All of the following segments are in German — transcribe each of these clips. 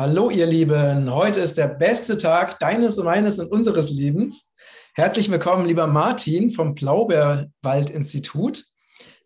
Hallo ihr Lieben, heute ist der beste Tag deines, meines und unseres Lebens. Herzlich willkommen, lieber Martin vom Blaubeerwald-Institut.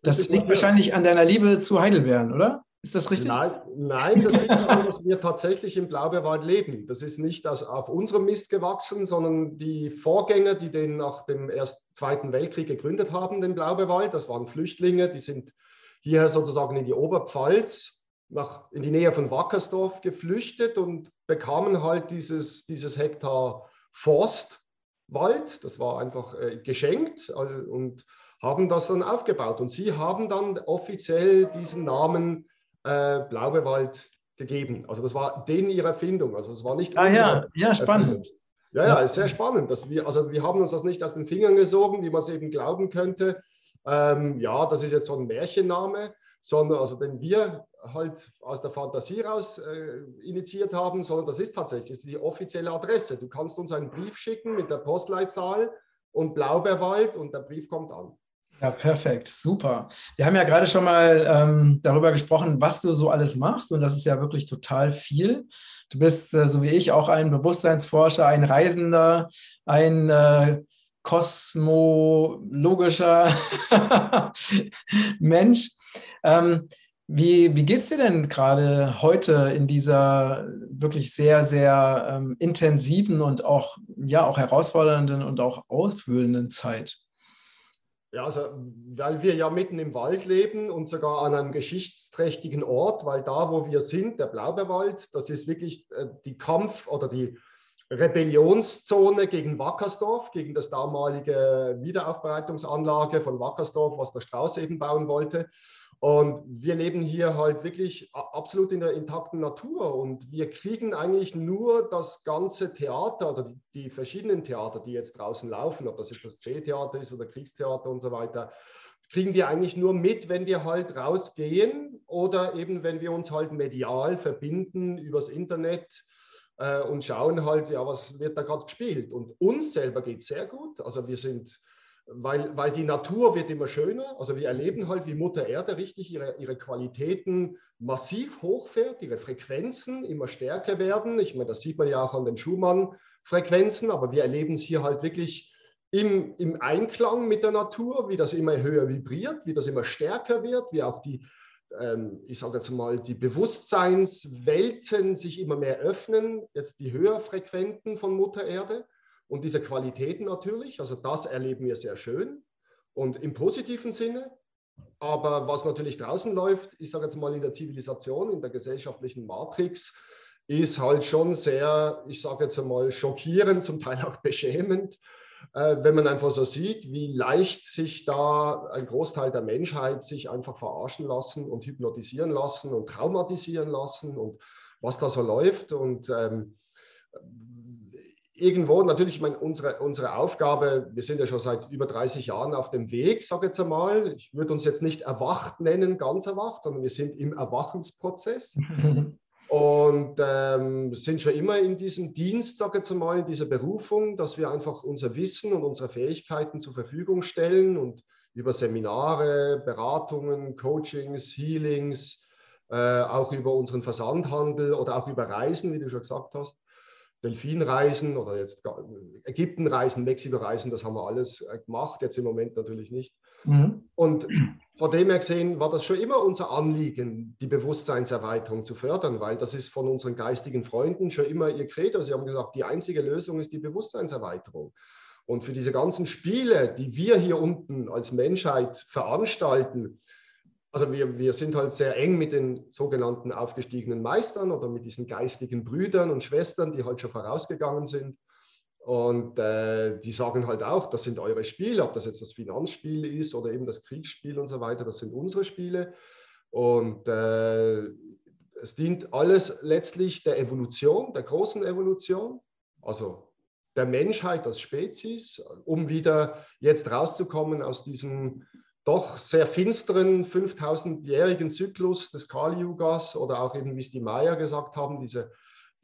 Das, das liegt wahrscheinlich an deiner Liebe zu Heidelbeeren, oder? Ist das richtig? Nein, nein das liegt daran, dass wir tatsächlich im Blaubeerwald leben. Das ist nicht das auf unserem Mist gewachsen, sondern die Vorgänger, die den nach dem Ersten, Zweiten Weltkrieg gegründet haben, den Blaubeerwald, das waren Flüchtlinge, die sind hierher sozusagen in die Oberpfalz, nach, in die Nähe von Wackersdorf geflüchtet und bekamen halt dieses, dieses Hektar Forstwald. Das war einfach äh, geschenkt und haben das dann aufgebaut. Und sie haben dann offiziell diesen Namen äh, Blaubeerwald gegeben. Also das war denen ihre Erfindung. Also es war nicht ah, ja, ja, spannend. Erfindung. Ja, ja, ist sehr spannend. Dass wir, also wir haben uns das nicht aus den Fingern gesogen, wie man es eben glauben könnte. Ähm, ja, das ist jetzt so ein Märchenname, sondern also den wir halt aus der Fantasie raus äh, initiiert haben, sondern das ist tatsächlich das ist die offizielle Adresse. Du kannst uns einen Brief schicken mit der Postleitzahl und Blaubeerwald und der Brief kommt an. Ja, perfekt, super. Wir haben ja gerade schon mal ähm, darüber gesprochen, was du so alles machst und das ist ja wirklich total viel. Du bist, äh, so wie ich, auch ein Bewusstseinsforscher, ein Reisender, ein äh, kosmologischer Mensch. Ähm, wie, wie geht es dir denn gerade heute in dieser wirklich sehr, sehr ähm, intensiven und auch, ja, auch herausfordernden und auch ausfühlenden Zeit? Ja, also weil wir ja mitten im Wald leben und sogar an einem geschichtsträchtigen Ort, weil da, wo wir sind, der Blaubeerwald, das ist wirklich äh, die Kampf- oder die Rebellionszone gegen Wackersdorf, gegen das damalige Wiederaufbereitungsanlage von Wackersdorf, was der Strauß eben bauen wollte. Und wir leben hier halt wirklich absolut in der intakten Natur und wir kriegen eigentlich nur das ganze Theater oder die, verschiedenen Theater, die jetzt draußen laufen, ob das jetzt das C-Theater ist oder Kriegstheater und so weiter, kriegen wir eigentlich nur mit, wenn wir halt rausgehen oder eben wenn wir uns halt medial verbinden übers Internet äh, und schauen halt, ja, was wird da gerade gespielt. Und uns selber geht es sehr gut. Also wir sind weil, weil die Natur wird immer schöner. Also wir erleben halt, wie Mutter Erde richtig ihre, ihre Qualitäten massiv hochfährt, ihre Frequenzen immer stärker werden. Ich meine, das sieht man ja auch an den Schumann-Frequenzen, aber wir erleben es hier halt wirklich im, im Einklang mit der Natur, wie das immer höher vibriert, wie das immer stärker wird, wie auch die, ich sage jetzt mal, die Bewusstseinswelten sich immer mehr öffnen, jetzt die höherfrequenten von Mutter Erde und diese Qualitäten natürlich. Also das erleben wir sehr schön und im positiven Sinne. Aber was natürlich draußen läuft, ich sage jetzt mal in der Zivilisation, in der gesellschaftlichen Matrix, ist halt schon sehr, ich sage jetzt einmal, schockierend, zum Teil auch beschämend, wenn man einfach so sieht, wie leicht sich da ein Großteil der Menschheit sich einfach verarschen lassen und hypnotisieren lassen und traumatisieren lassen und was da so läuft. Und ähm, irgendwo natürlich, ich meine, unsere, unsere Aufgabe, wir sind ja schon seit über 30 Jahren auf dem Weg, sage jetzt einmal. Ich würde uns jetzt nicht erwacht nennen, ganz erwacht, sondern wir sind im Erwachensprozess. und ähm, sind schon immer in diesem Dienst, sage ich jetzt einmal, in dieser Berufung, dass wir einfach unser Wissen und unsere Fähigkeiten zur Verfügung stellen und über Seminare, Beratungen, Coachings, Healings, äh, auch über unseren Versandhandel oder auch über Reisen, wie du schon gesagt hast, Delfinreisen oder jetzt Ägyptenreisen, Mexiko-Reisen, das haben wir alles äh, gemacht, jetzt im Moment natürlich nicht. Mhm. Und von dem her gesehen war das schon immer unser Anliegen, die Bewusstseinserweiterung zu fördern, weil das ist von unseren geistigen Freunden schon immer ihr Credo. Sie haben gesagt, die einzige Lösung ist die Bewusstseinserweiterung. Und für diese ganzen Spiele, die wir hier unten als Menschheit veranstalten, also wir, wir sind halt sehr eng mit den sogenannten aufgestiegenen Meistern oder mit diesen geistigen Brüdern und Schwestern, die halt schon vorausgegangen sind. Und äh, die sagen halt auch, das sind eure Spiele, ob das jetzt das Finanzspiel ist oder eben das Kriegsspiel und so weiter, das sind unsere Spiele. Und äh, es dient alles letztlich der Evolution, der großen Evolution, also der Menschheit als Spezies, um wieder jetzt rauszukommen aus diesem doch sehr finsteren 5000-jährigen Zyklus des Kali-Yugas oder auch eben, wie es die Maya gesagt haben, diese,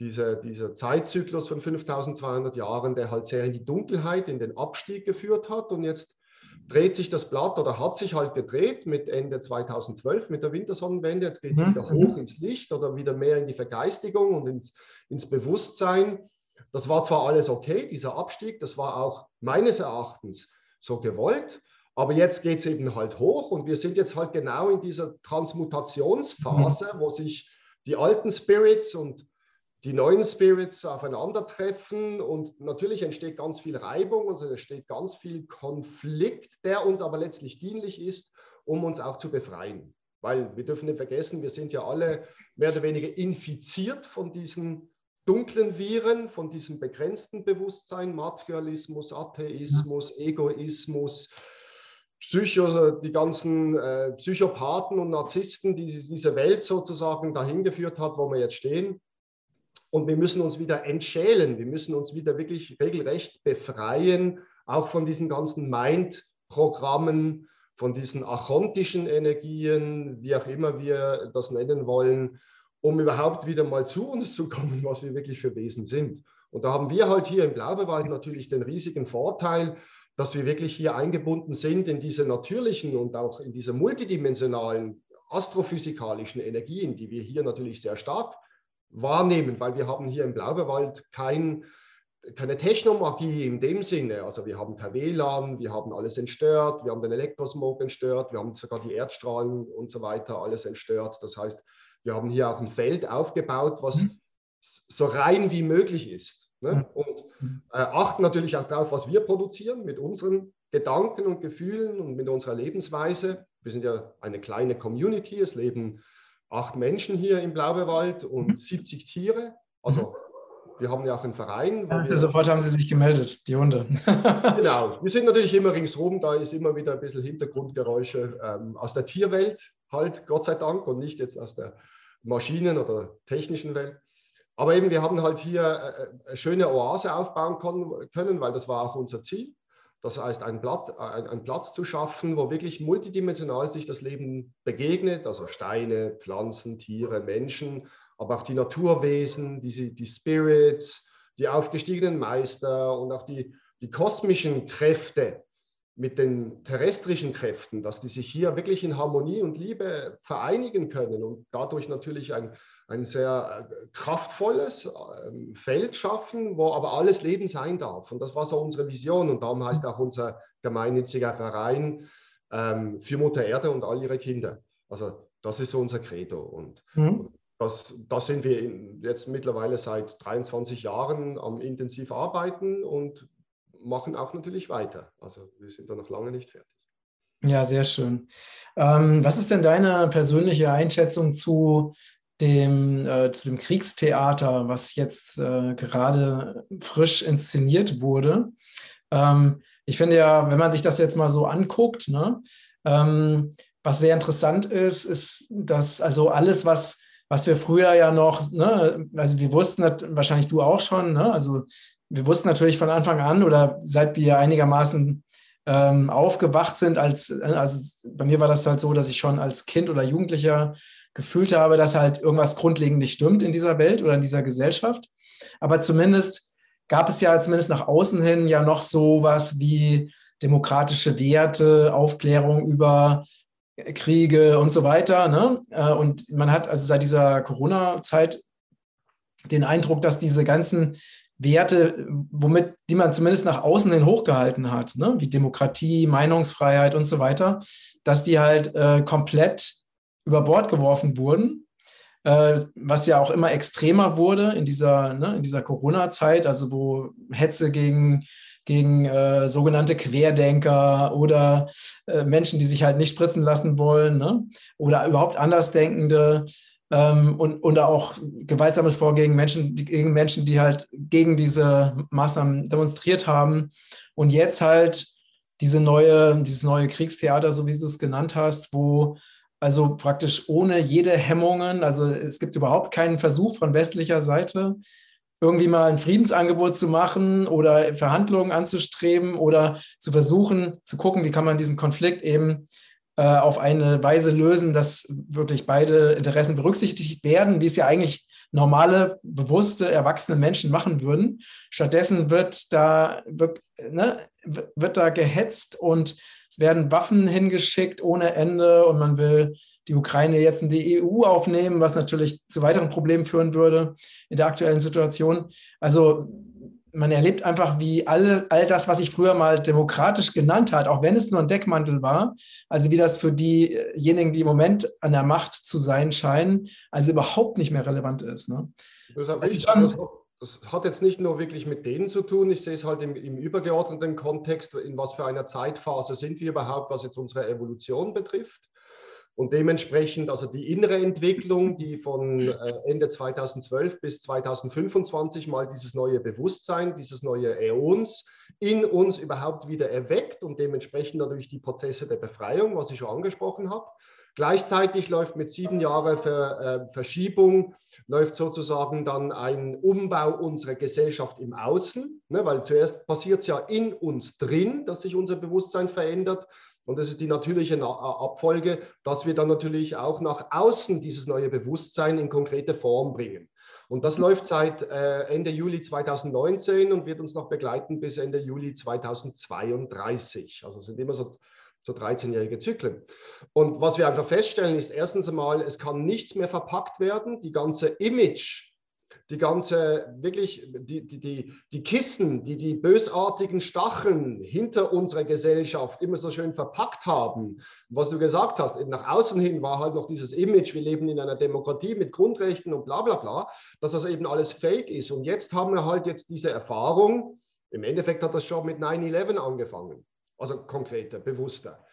diese, dieser Zeitzyklus von 5200 Jahren, der halt sehr in die Dunkelheit, in den Abstieg geführt hat. Und jetzt dreht sich das Blatt oder hat sich halt gedreht mit Ende 2012 mit der Wintersonnenwende. Jetzt geht es mhm. wieder hoch ins Licht oder wieder mehr in die Vergeistigung und ins, ins Bewusstsein. Das war zwar alles okay, dieser Abstieg, das war auch meines Erachtens so gewollt, aber jetzt geht es eben halt hoch und wir sind jetzt halt genau in dieser Transmutationsphase, mhm. wo sich die alten Spirits und die neuen Spirits aufeinandertreffen und natürlich entsteht ganz viel Reibung und es entsteht ganz viel Konflikt, der uns aber letztlich dienlich ist, um uns auch zu befreien. Weil wir dürfen nicht vergessen, wir sind ja alle mehr oder weniger infiziert von diesen dunklen Viren, von diesem begrenzten Bewusstsein, Materialismus, Atheismus, Egoismus, Psycho, die ganzen äh, Psychopathen und Narzissten, die diese Welt sozusagen dahin geführt hat, wo wir jetzt stehen. Und wir müssen uns wieder entschälen, wir müssen uns wieder wirklich regelrecht befreien, auch von diesen ganzen Mind-Programmen, von diesen achontischen Energien, wie auch immer wir das nennen wollen, um überhaupt wieder mal zu uns zu kommen, was wir wirklich für Wesen sind. Und da haben wir halt hier im Blaubewald natürlich den riesigen Vorteil, dass wir wirklich hier eingebunden sind in diese natürlichen und auch in diese multidimensionalen astrophysikalischen Energien, die wir hier natürlich sehr stark wahrnehmen, weil wir haben hier im Blaubeerwald kein, keine Technomagie in dem Sinne. Also wir haben kein WLAN, wir haben alles entstört, wir haben den Elektrosmog entstört, wir haben sogar die Erdstrahlen und so weiter alles entstört. Das heißt, wir haben hier auch ein Feld aufgebaut, was mhm. so rein wie möglich ist. Ne? Mhm. Und mhm. äh, achten natürlich auch darauf, was wir produzieren mit unseren Gedanken und Gefühlen und mit unserer Lebensweise. Wir sind ja eine kleine Community, es leben acht Menschen hier im Blaubeerwald und 70 mhm. Tiere. Also mhm. wir haben ja auch einen Verein. Ja, sofort haben sie sich gemeldet, die Hunde. genau. Wir sind natürlich immer ringsrum, da ist immer wieder ein bisschen Hintergrundgeräusche ähm, aus der Tierwelt, halt, Gott sei Dank, und nicht jetzt aus der Maschinen- oder technischen Welt. Aber eben, wir haben halt hier äh, äh, eine schöne Oase aufbauen können, weil das war auch unser Ziel. Das heißt, einen, Blatt, ein, einen Platz zu schaffen, wo wirklich multidimensional sich das Leben begegnet, also Steine, Pflanzen, Tiere, Menschen, aber auch die Naturwesen, die, die Spirits, die aufgestiegenen Meister und auch die, die kosmischen Kräfte mit den terrestrischen Kräften, dass die sich hier wirklich in Harmonie und Liebe vereinigen können und dadurch natürlich ein, ein sehr äh, kraftvolles ähm, Feld schaffen, wo aber alles Leben sein darf. Und das war so unsere Vision. Und darum heißt auch unser gemeinnütziger Verein ähm, für Mutter Erde und all ihre Kinder. Also das ist so unser Credo. Und mhm. das, das sind wir jetzt mittlerweile seit 23 Jahren am intensiv arbeiten und machen auch natürlich weiter. Also wir sind da noch lange nicht fertig. Ja, sehr schön. Ähm, was ist denn deine persönliche Einschätzung zu dem, äh, zu dem Kriegstheater, was jetzt äh, gerade frisch inszeniert wurde. Ähm, ich finde ja, wenn man sich das jetzt mal so anguckt, ne, ähm, was sehr interessant ist, ist, dass also alles, was, was wir früher ja noch, ne, also wir wussten, wahrscheinlich du auch schon, ne, also wir wussten natürlich von Anfang an oder seit wir einigermaßen ähm, aufgewacht sind, als, also bei mir war das halt so, dass ich schon als Kind oder Jugendlicher gefühlt habe, dass halt irgendwas grundlegend nicht stimmt in dieser Welt oder in dieser Gesellschaft. Aber zumindest gab es ja zumindest nach außen hin ja noch so was wie demokratische Werte, Aufklärung über Kriege und so weiter. Ne? Äh, und man hat also seit dieser Corona-Zeit den Eindruck, dass diese ganzen Werte, womit, die man zumindest nach außen hin hochgehalten hat, ne? wie Demokratie, Meinungsfreiheit und so weiter, dass die halt äh, komplett über Bord geworfen wurden, äh, was ja auch immer extremer wurde in dieser, ne, dieser Corona-Zeit, also wo Hetze gegen, gegen äh, sogenannte Querdenker oder äh, Menschen, die sich halt nicht spritzen lassen wollen ne, oder überhaupt Andersdenkende ähm, und, und auch gewaltsames Vorgehen Menschen, gegen Menschen, die halt gegen diese Maßnahmen demonstriert haben. Und jetzt halt diese neue, dieses neue Kriegstheater, so wie du es genannt hast, wo also praktisch ohne jede Hemmungen. Also es gibt überhaupt keinen Versuch von westlicher Seite, irgendwie mal ein Friedensangebot zu machen oder Verhandlungen anzustreben oder zu versuchen, zu gucken, wie kann man diesen Konflikt eben auf eine Weise lösen, dass wirklich beide Interessen berücksichtigt werden, wie es ja eigentlich normale, bewusste, erwachsene Menschen machen würden. Stattdessen wird da, ne, wird da gehetzt und es werden Waffen hingeschickt ohne Ende und man will die Ukraine jetzt in die EU aufnehmen, was natürlich zu weiteren Problemen führen würde in der aktuellen Situation. Also man erlebt einfach, wie all, all das, was sich früher mal demokratisch genannt hat, auch wenn es nur ein Deckmantel war, also wie das für diejenigen, die im Moment an der Macht zu sein scheinen, also überhaupt nicht mehr relevant ist. Ne? Das, ist das, das, hat jetzt nicht nur wirklich mit denen zu tun, ich sehe es halt im, im übergeordneten Kontext, in was für einer Zeitphase sind wir überhaupt, was jetzt unsere Evolution betrifft. Und dementsprechend, also die innere Entwicklung, die von äh, Ende 2012 bis 2025 mal dieses neue Bewusstsein, dieses neue Äons in uns überhaupt wieder erweckt und dementsprechend natürlich die Prozesse der Befreiung, was ich schon angesprochen habe. Gleichzeitig läuft mit sieben Jahren Ver, äh, Verschiebung, läuft sozusagen dann ein Umbau unserer Gesellschaft im Außen, ne, weil zuerst passiert es ja in uns drin, dass sich unser Bewusstsein verändert. Und das ist die natürliche Abfolge, dass wir dann natürlich auch nach außen dieses neue Bewusstsein in konkrete Form bringen. Und das läuft seit äh, Ende Juli 2019 und wird uns noch begleiten bis Ende Juli 2032. Also sind immer so, so 13-jährige Zyklen. Und was wir einfach feststellen, ist erstens einmal, es kann nichts mehr verpackt werden. Die ganze Image die ganze, wirklich, die, die, die, die Kissen, die die bösartigen Stacheln hinter unserer Gesellschaft immer so schön verpackt haben. Was du gesagt hast, nach außen hin war halt noch dieses Image, wir leben in einer Demokratie mit Grundrechten und bla bla bla, dass das eben alles fake ist. Und jetzt haben wir halt jetzt diese Erfahrung, im Endeffekt hat das schon mit 9-11 angefangen, also konkreter, bewusster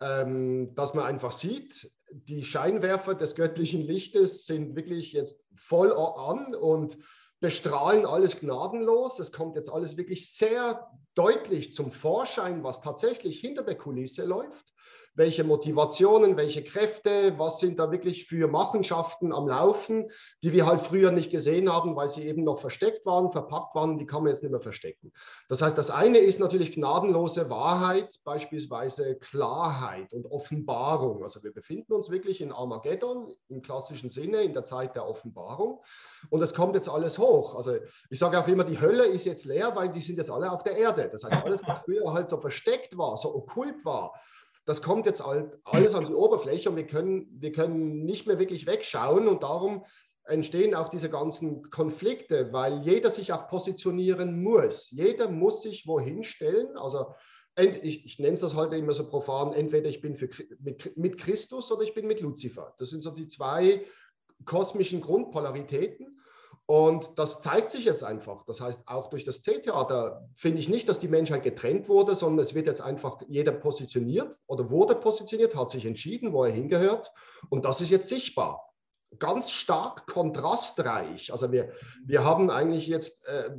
ähm, dass man einfach sieht, die Scheinwerfer des göttlichen Lichtes sind wirklich jetzt voll an und bestrahlen alles gnadenlos. Es kommt jetzt alles wirklich sehr deutlich zum Vorschein, was tatsächlich hinter der Kulisse läuft welche Motivationen, welche Kräfte, was sind da wirklich für Machenschaften am Laufen, die wir halt früher nicht gesehen haben, weil sie eben noch versteckt waren, verpackt waren, die kann man jetzt nicht mehr verstecken. Das heißt, das eine ist natürlich gnadenlose Wahrheit, beispielsweise Klarheit und Offenbarung. Also wir befinden uns wirklich in Armageddon im klassischen Sinne, in der Zeit der Offenbarung. Und es kommt jetzt alles hoch. Also ich sage auch immer, die Hölle ist jetzt leer, weil die sind jetzt alle auf der Erde. Das heißt, alles, was früher halt so versteckt war, so okkult war, das kommt jetzt alles an die Oberfläche und wir können, wir können nicht mehr wirklich wegschauen und darum entstehen auch diese ganzen Konflikte, weil jeder sich auch positionieren muss. Jeder muss sich wohin stellen. Also ich, ich nenne es das heute immer so profan, entweder ich bin für, mit, mit Christus oder ich bin mit Luzifer. Das sind so die zwei kosmischen Grundpolaritäten. Und das zeigt sich jetzt einfach. Das heißt, auch durch das C-Theater finde ich nicht, dass die Menschheit getrennt wurde, sondern es wird jetzt einfach jeder positioniert oder wurde positioniert, hat sich entschieden, wo er hingehört. Und das ist jetzt sichtbar. Ganz stark kontrastreich. Also wir, wir haben eigentlich jetzt, äh,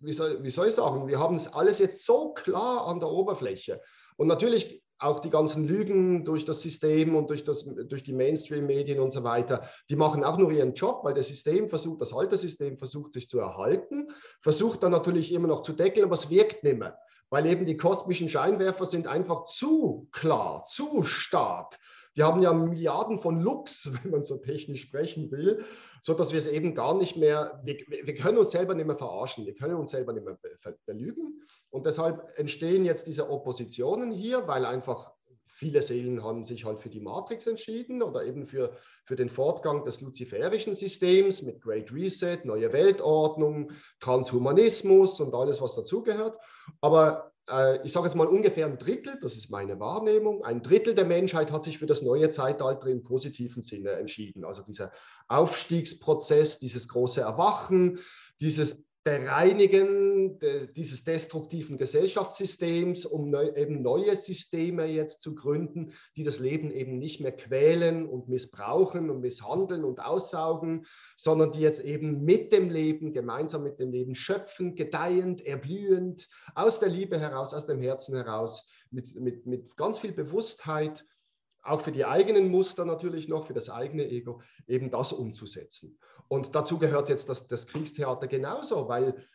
wie, soll, wie soll ich sagen, wir haben es alles jetzt so klar an der Oberfläche. Und natürlich auch die ganzen Lügen durch das System und durch, das, durch die Mainstream-Medien und so weiter, die machen auch nur ihren Job, weil das System versucht, das alte System versucht sich zu erhalten, versucht dann natürlich immer noch zu deckeln, aber es wirkt nicht mehr, weil eben die kosmischen Scheinwerfer sind einfach zu klar, zu stark. Die haben ja Milliarden von Lux, wenn man so technisch sprechen will, sodass wir es eben gar nicht mehr, wir, wir können uns selber nicht mehr verarschen, wir können uns selber nicht mehr belügen. Und deshalb entstehen jetzt diese Oppositionen hier, weil einfach viele Seelen haben sich halt für die Matrix entschieden oder eben für, für den Fortgang des luziferischen Systems mit Great Reset, neue Weltordnung, Transhumanismus und alles, was dazugehört. Aber äh, ich sage jetzt mal ungefähr ein Drittel, das ist meine Wahrnehmung, ein Drittel der Menschheit hat sich für das neue Zeitalter im positiven Sinne entschieden. Also dieser Aufstiegsprozess, dieses große Erwachen, dieses Bereinigen dieses destruktiven Gesellschaftssystems, um neu, eben neue Systeme jetzt zu gründen, die das Leben eben nicht mehr quälen und missbrauchen und misshandeln und aussaugen, sondern die jetzt eben mit dem Leben, gemeinsam mit dem Leben schöpfen, gedeihend, erblühend, aus der Liebe heraus, aus dem Herzen heraus, mit, mit, mit ganz viel Bewusstheit auch für die eigenen Muster natürlich noch, für das eigene Ego, eben das umzusetzen. Und dazu gehört jetzt das, das Kriegstheater genauso, weil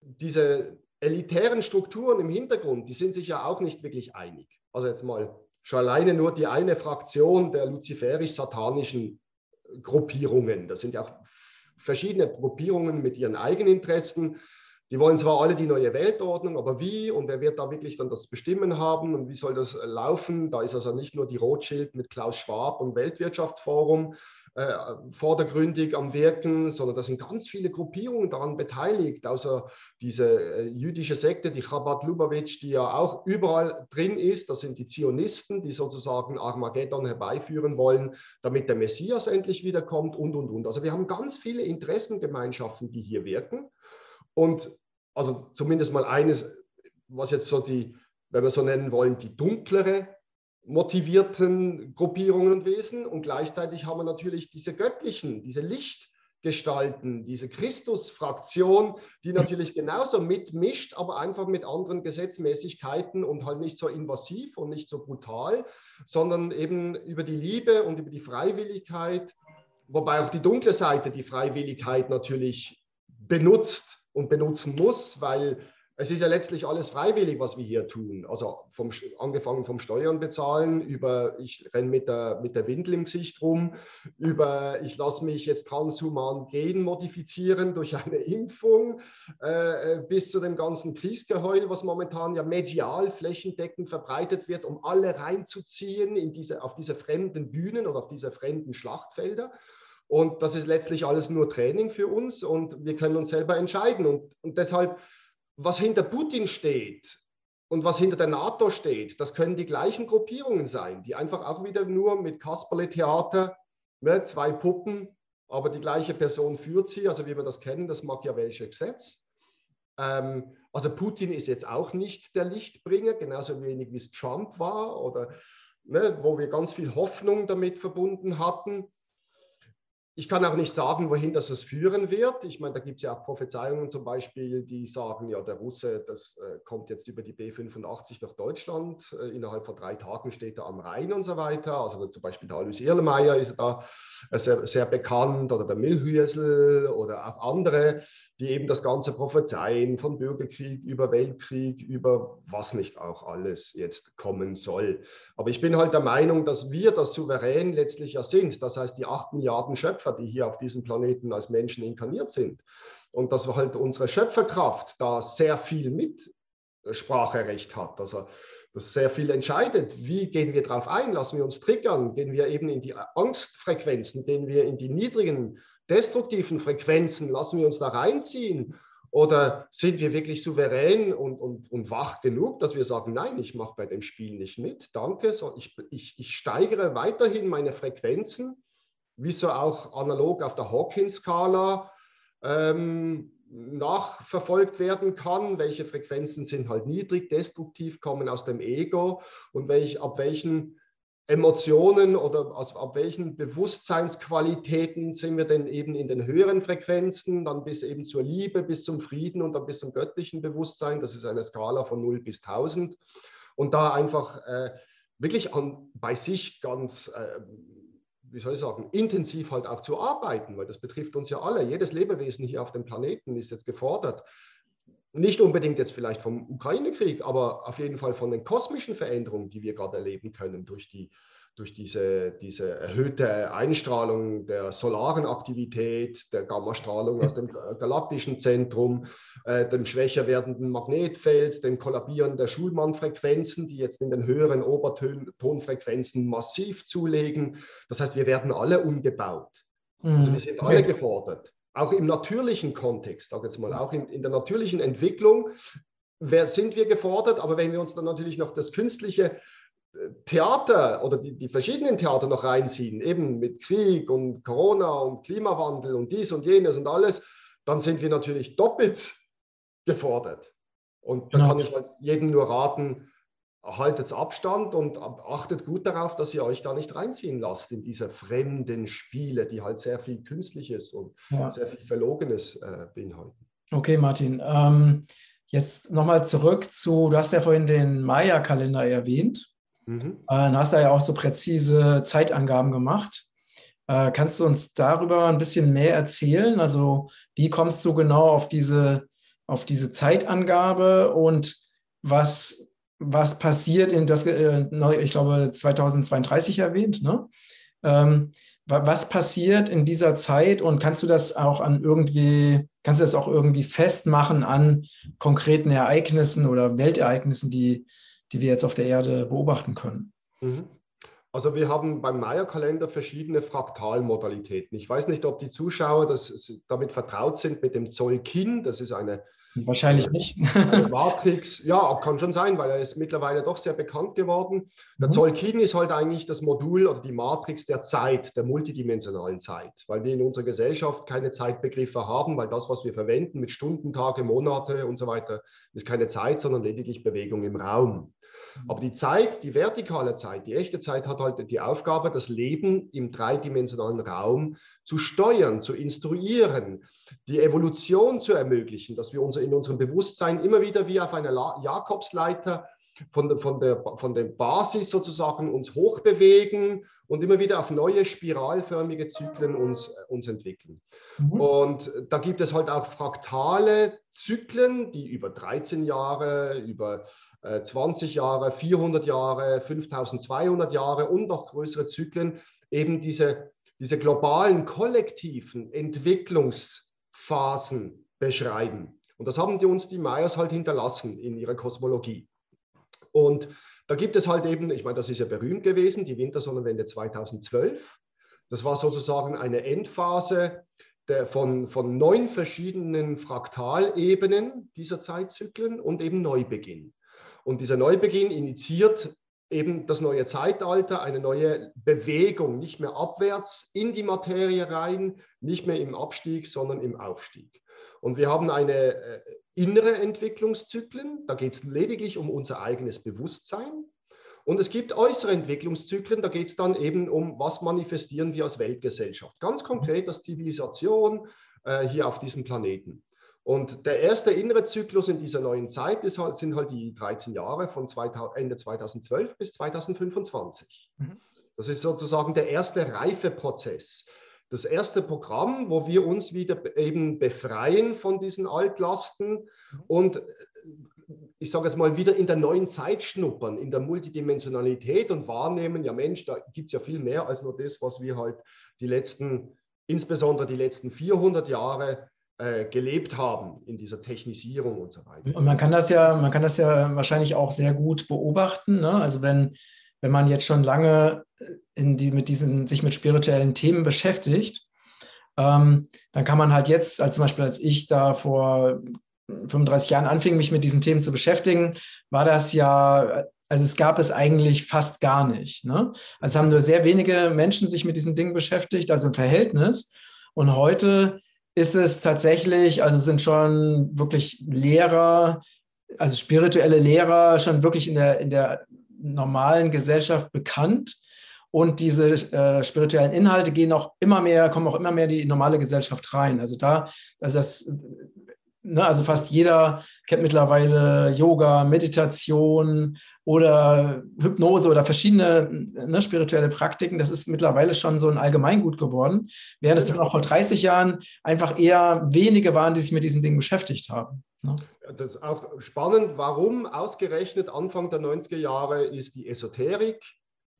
diese elitären Strukturen im Hintergrund, die sind sich ja auch nicht wirklich einig. Also jetzt mal schon alleine nur die eine Fraktion der luziferisch-satanischen Gruppierungen. Das sind ja auch verschiedene Gruppierungen mit ihren Eigeninteressen. Die wollen zwar alle die neue Weltordnung, aber wie und wer wird da wirklich dann das Bestimmen haben und wie soll das äh, laufen? Da ist also nicht nur die Rothschild mit Klaus Schwab und Weltwirtschaftsforum äh, vordergründig am Wirken, sondern da sind ganz viele Gruppierungen daran beteiligt, außer diese äh, jüdische Sekte, die Chabad Lubavitch, die ja auch überall drin ist. Das sind die Zionisten, die sozusagen Armageddon herbeiführen wollen, damit der Messias endlich wiederkommt und, und, und. Also wir haben ganz viele Interessengemeinschaften, die hier wirken. Und also zumindest mal eines, was jetzt so die, wenn wir so nennen wollen, die dunklere motivierten Gruppierungen und Wesen. Und gleichzeitig haben wir natürlich diese göttlichen, diese Lichtgestalten, diese Christusfraktion, die natürlich genauso mitmischt, aber einfach mit anderen Gesetzmäßigkeiten und halt nicht so invasiv und nicht so brutal, sondern eben über die Liebe und über die Freiwilligkeit, wobei auch die dunkle Seite die Freiwilligkeit natürlich benutzt und benutzen muss, weil es ist ja letztlich alles freiwillig, was wir hier tun. Also vom, angefangen vom Steuern bezahlen, über ich renne mit der, mit der Windel im Gesicht rum, über ich lasse mich jetzt transhuman gen modifizieren durch eine Impfung, äh, äh, bis zu dem ganzen Kriegsgeheul, was momentan ja medial flächendeckend verbreitet wird, um alle reinzuziehen in diese, auf diese fremden Bühnen oder auf diese fremden Schlachtfelder. Und das ist letztlich alles nur Training für uns und wir können uns selber entscheiden. Und, und deshalb, was hinter Putin steht und was hinter der NATO steht, das können die gleichen Gruppierungen sein, die einfach auch wieder nur mit Kasperle-Theater, ne, zwei Puppen, aber die gleiche Person führt sie, also wie wir das kennen, das Machiavellische Gesetz. Ähm, also Putin ist jetzt auch nicht der Lichtbringer, genauso wenig wie es Trump war oder ne, wo wir ganz viel Hoffnung damit verbunden hatten. Ich kann auch nicht sagen, wohin das es führen wird. Ich meine, da gibt es ja auch Prophezeiungen zum Beispiel, die sagen, ja, der Russe, das äh, kommt jetzt über die B85 nach Deutschland. Äh, innerhalb von drei Tagen steht er am Rhein und so weiter. Also zum Beispiel der Alois Erlenmeyer ist da äh, sehr, sehr, bekannt oder der Milhüsel oder auch andere, die eben das Ganze prophezeien von Bürgerkrieg über Weltkrieg, über was nicht auch alles jetzt kommen soll. Aber ich bin halt der Meinung, dass wir das souverän letztlich ja sind. Das heißt, die acht Milliarden Schöpfer, die hier auf diesem Planeten als Menschen inkarniert sind. Und dass halt unsere Schöpferkraft da sehr viel Mitspracherecht hat. Also das sehr viel entscheidet. Wie gehen wir darauf ein? Lassen wir uns triggern? Gehen wir eben in die Angstfrequenzen? Gehen wir in die niedrigen destruktiven Frequenzen, lassen wir uns da reinziehen? Oder sind wir wirklich souverän und, und, und wach genug, dass wir sagen, nein, ich mache bei dem Spiel nicht mit, danke, so, ich, ich, ich steigere weiterhin meine Frequenzen, wie so auch analog auf der Hawkins-Skala ähm, nachverfolgt werden kann, welche Frequenzen sind halt niedrig, destruktiv, kommen aus dem Ego und welch, ab welchen Emotionen oder aus, ab welchen Bewusstseinsqualitäten sind wir denn eben in den höheren Frequenzen, dann bis eben zur Liebe, bis zum Frieden und dann bis zum göttlichen Bewusstsein. Das ist eine Skala von 0 bis 1000. Und da einfach äh, wirklich an, bei sich ganz, äh, wie soll ich sagen, intensiv halt auch zu arbeiten, weil das betrifft uns ja alle. Jedes Lebewesen hier auf dem Planeten ist jetzt gefordert, nicht unbedingt jetzt vielleicht vom Ukraine-Krieg, aber auf jeden Fall von den kosmischen Veränderungen, die wir gerade erleben können durch, die, durch diese, diese erhöhte Einstrahlung der solaren Aktivität, der Gammastrahlung aus dem galaktischen Zentrum, äh, dem schwächer werdenden Magnetfeld, dem Kollabieren der Schulmann-Frequenzen, die jetzt in den höheren Obertonfrequenzen massiv zulegen. Das heißt, wir werden alle umgebaut. Also wir sind alle gefordert auch im natürlichen Kontext, sage jetzt mal, auch in, in der natürlichen Entwicklung, wer, sind wir gefordert. Aber wenn wir uns dann natürlich noch das künstliche Theater oder die, die, verschiedenen Theater noch reinziehen, eben mit Krieg und Corona und Klimawandel und dies und jenes und alles, dann sind wir natürlich doppelt gefordert. Und da genau. kann ich halt jedem nur raten, haltet Abstand und achtet gut darauf, dass ihr euch da nicht reinziehen lasst in diese fremden Spiele, die halt sehr viel Künstliches und ja. sehr viel Verlogenes äh, beinhalten. Okay, Martin. Ähm, jetzt nochmal zurück zu, du hast ja vorhin den Maya-Kalender erwähnt. Mhm. Äh, hast da ja auch so präzise Zeitangaben gemacht. Äh, kannst du uns darüber ein bisschen mehr erzählen? Also wie kommst du genau auf diese, auf diese Zeitangabe und was was passiert in das, äh, ich glaube, 2032 erwähnt, ne? Ähm, was passiert in dieser Zeit und kannst du das auch an irgendwie, kannst du das auch irgendwie festmachen an konkreten Ereignissen oder Weltereignissen, die, die wir jetzt auf der Erde beobachten können? Mhm. Also wir haben beim Maya-Kalender verschiedene Fraktalmodalitäten. Ich weiß nicht, ob die Zuschauer das, damit vertraut sind mit dem Zolkin. Das ist eine Wahrscheinlich nicht. Matrix, ja, kann schon sein, weil er ist mittlerweile doch sehr bekannt geworden. Der mhm. Zolkin ist halt eigentlich das Modul oder die Matrix der Zeit, der multidimensionalen Zeit, weil wir in unserer Gesellschaft keine Zeitbegriffe haben, weil das, was wir verwenden mit Stunden, Tage, Monate und so weiter, ist keine Zeit, sondern lediglich Bewegung im Raum. Mhm. Aber die Zeit, die vertikale Zeit, die echte Zeit hat halt die Aufgabe, das Leben im dreidimensionalen Raum zu steuern, zu instruieren, die Evolution zu ermöglichen, dass wir unser, in unserem Bewusstsein immer wieder wie auf einer Jakobsleiter von, von, der, von der Basis sozusagen uns hochbewegen und immer wieder auf neue spiralförmige Zyklen uns, uns entwickeln. Mhm. Und da gibt es halt auch fraktale Zyklen, die über 13 Jahre, über 20 äh, Jahre, 400 Jahre, 5200 Jahre und noch größere Zyklen eben diese, diese globalen kollektiven Entwicklungsphasen beschreiben. Und das haben die uns die Mayas halt hinterlassen in ihrer Kosmologie. Und da gibt es halt eben, ich meine, das ist ja berühmt gewesen, die Wintersonnenwende 2012. Das war sozusagen eine Endphase der, von, von neun verschiedenen Fraktalebenen dieser Zeitzyklen und eben Neubeginn. Und dieser Neubeginn initiiert eben das neue Zeitalter, eine neue Bewegung, nicht mehr abwärts in die Materie rein, nicht mehr im Abstieg, sondern im Aufstieg. Und wir haben eine äh, innere Entwicklungszyklen, da geht es lediglich um unser eigenes Bewusstsein. Und es gibt äußere Entwicklungszyklen, da geht es dann eben um, was manifestieren wir als Weltgesellschaft. Ganz konkret als Zivilisation äh, hier auf diesem Planeten. Und der erste innere Zyklus in dieser neuen Zeit ist halt, sind halt die 13 Jahre von 2000, Ende 2012 bis 2025. Mhm. Das ist sozusagen der erste Reifeprozess. Das erste Programm, wo wir uns wieder eben befreien von diesen Altlasten mhm. und äh, ich sage jetzt mal, wieder in der neuen Zeit schnuppern, in der Multidimensionalität und wahrnehmen, ja Mensch, da gibt es ja viel mehr als nur das, was wir halt die letzten, insbesondere die letzten 400 Jahre gelebt haben in dieser Technisierung und so weiter. Und man kann das ja, man kann das ja wahrscheinlich auch sehr gut beobachten. Ne? Also wenn, wenn man jetzt schon lange äh, die, mit diesen, sich mit spirituellen Themen beschäftigt, ähm, dann kann man halt jetzt, als zum Beispiel als ich da vor 35 Jahren anfing, mich mit diesen Themen zu beschäftigen, war das ja, also es gab es eigentlich fast gar nicht. Ne? Also haben nur sehr wenige Menschen sich mit diesen Dingen beschäftigt, also im Verhältnis. Und heute ist es tatsächlich, also sind schon wirklich Lehrer, also spirituelle Lehrer schon wirklich in der, in der normalen Gesellschaft bekannt. Und diese äh, spirituellen Inhalte gehen auch immer mehr, kommen auch immer mehr in die normale Gesellschaft rein. Also da, also das Ne, also fast jeder kennt mittlerweile Yoga, Meditation oder Hypnose oder verschiedene ne, spirituelle Praktiken. Das ist mittlerweile schon so ein Allgemeingut geworden, während es dann auch vor 30 Jahren einfach eher wenige waren, die sich mit diesen Dingen beschäftigt haben. Ne? Das ist auch spannend, warum ausgerechnet Anfang der 90er Jahre ist die Esoterik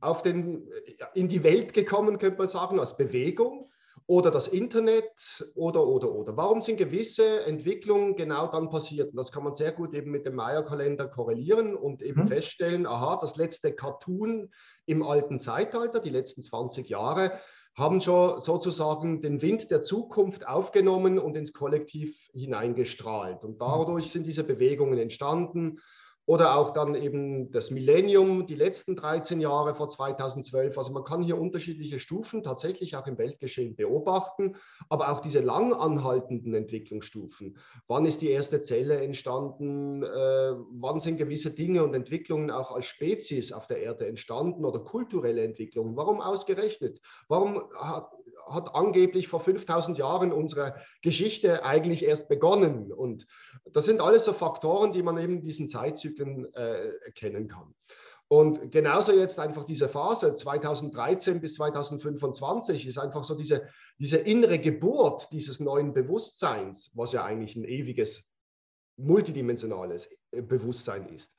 auf den, in die Welt gekommen, könnte man sagen, als Bewegung oder das Internet oder, oder, oder. Warum sind gewisse Entwicklungen genau dann passiert? Und das kann man sehr gut eben mit dem Maya-Kalender korrelieren und eben mhm. feststellen, aha, das letzte Cartoon im alten Zeitalter, die letzten 20 Jahre, haben schon sozusagen den Wind der Zukunft aufgenommen und ins Kollektiv hineingestrahlt. Und dadurch sind diese Bewegungen entstanden. Oder auch dann eben das Millennium, die letzten 13 Jahre vor 2012. Also man kann hier unterschiedliche Stufen tatsächlich auch im Weltgeschehen beobachten, aber auch diese lang anhaltenden Entwicklungsstufen. Wann ist die erste Zelle entstanden? Äh, wann sind gewisse Dinge und Entwicklungen auch als Spezies auf der Erde entstanden oder kulturelle Entwicklungen? Warum ausgerechnet? Warum hat, hat angeblich vor 5000 Jahren unsere Geschichte eigentlich erst begonnen. Und das sind alles so Faktoren, die man eben diesen Zeitzyklen äh, erkennen kann. Und genauso jetzt einfach diese Phase 2013 bis 2025 ist einfach so diese, diese innere Geburt dieses neuen Bewusstseins, was ja eigentlich ein ewiges, multidimensionales äh, Bewusstsein ist.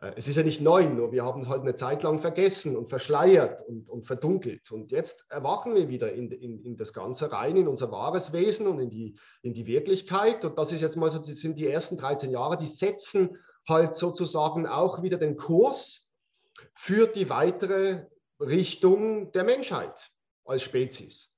Äh, es ist ja nicht neu, nur wir haben es halt eine Zeit lang vergessen und verschleiert und, und verdunkelt. Und jetzt erwachen wir wieder in, in, in, das Ganze rein, in unser wahres Wesen und in die, in die Wirklichkeit. Und das ist jetzt mal so, das sind die ersten 13 Jahre, die setzen halt sozusagen auch wieder den Kurs für die weitere Richtung der Menschheit als Spezies.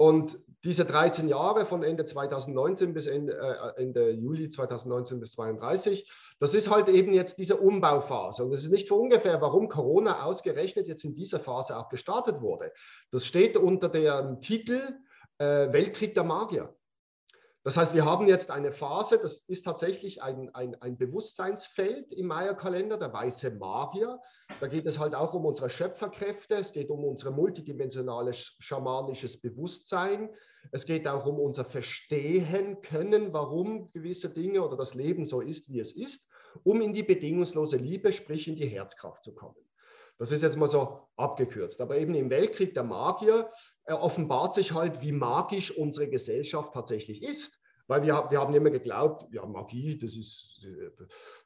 Und diese 13 Jahre von Ende 2019 bis Ende, äh, Ende Juli 2019 bis 2032, das ist halt eben jetzt diese Umbauphase. Und es ist nicht für ungefähr, warum Corona ausgerechnet jetzt in dieser Phase auch gestartet wurde. Das steht unter dem Titel äh, Weltkrieg der Magier. Das heißt, wir haben jetzt eine Phase, das ist tatsächlich ein, ein, ein Bewusstseinsfeld im Maya-Kalender, der weiße Magier. Da geht es halt auch um unsere Schöpferkräfte, es geht um unser multidimensionales schamanisches Bewusstsein, es geht auch um unser Verstehen können, warum gewisse Dinge oder das Leben so ist, wie es ist, um in die bedingungslose Liebe, sprich in die Herzkraft zu kommen. Das ist jetzt mal so abgekürzt. Aber eben im Weltkrieg der Magier äh, offenbart sich halt, wie magisch unsere Gesellschaft tatsächlich ist. Weil wir, wir haben immer geglaubt, ja, Magie, das ist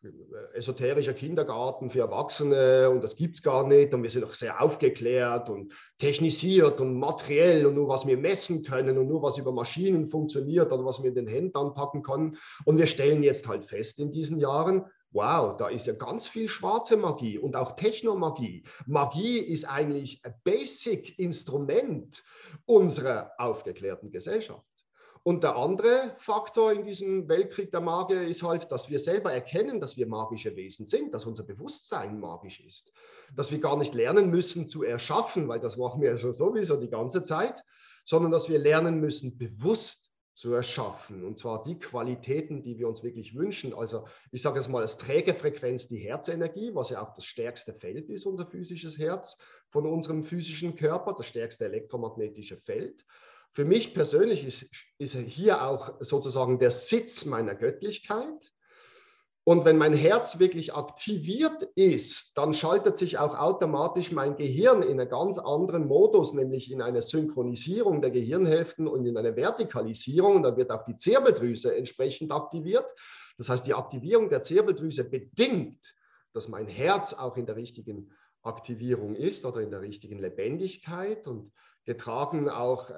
äh, esoterischer Kindergarten für Erwachsene und das gibt es gar nicht. Und wir sind doch sehr aufgeklärt und technisiert und materiell und nur was wir messen können und nur was über Maschinen funktioniert oder was wir in den Händen anpacken können. Und wir stellen jetzt halt fest in diesen Jahren, wow, da ist ja ganz viel schwarze Magie und auch Technomagie. Magie ist eigentlich ein Basic-Instrument unserer aufgeklärten Gesellschaft. Und der andere Faktor in diesem Weltkrieg der Magier ist halt, dass wir selber erkennen, dass wir magische Wesen sind, dass unser Bewusstsein magisch ist, dass wir gar nicht lernen müssen zu erschaffen, weil das machen wir ja schon sowieso die ganze Zeit, sondern dass wir lernen müssen, bewusst zu erschaffen. Und zwar die Qualitäten, die wir uns wirklich wünschen. Also ich sage es mal als Trägerfrequenz die Herzenergie, was ja auch das stärkste Feld ist, unser physisches Herz von unserem physischen Körper, das stärkste elektromagnetische Feld. Für mich persönlich ist, ist hier auch sozusagen der Sitz meiner Göttlichkeit. Und wenn mein Herz wirklich aktiviert ist, dann schaltet sich auch automatisch mein Gehirn in einen ganz anderen Modus, nämlich in eine Synchronisierung der Gehirnhälften und in eine Vertikalisierung. Und dann wird auch die Zirbeldrüse entsprechend aktiviert. Das heißt, die Aktivierung der Zirbeldrüse bedingt, dass mein Herz auch in der richtigen Aktivierung ist oder in der richtigen Lebendigkeit. Und getragen auch äh,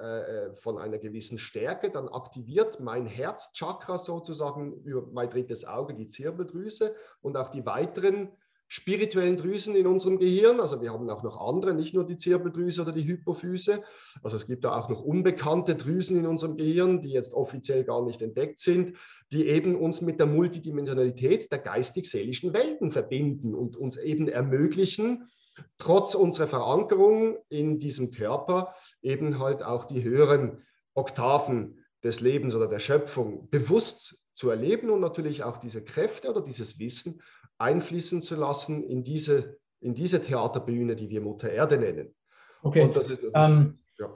äh, von einer gewissen Stärke, dann aktiviert mein Herzchakra sozusagen über mein drittes Auge, die Zirbeldrüse und auch die weiteren spirituellen Drüsen in unserem Gehirn. Also wir haben auch noch andere, nicht nur die Zirbeldrüse oder die Hypophyse. Also es gibt da auch noch unbekannte Drüsen in unserem Gehirn, die jetzt offiziell gar nicht entdeckt sind, die eben uns mit der Multidimensionalität der geistig-seelischen Welten verbinden und uns eben ermöglichen, trotz unserer Verankerung in diesem Körper eben halt auch die höheren Oktaven des Lebens oder der Schöpfung bewusst zu erleben und natürlich auch diese Kräfte oder dieses Wissen einfließen zu lassen in diese, in diese Theaterbühne, die wir Mutter Erde nennen. Okay. Ist, ähm, ja.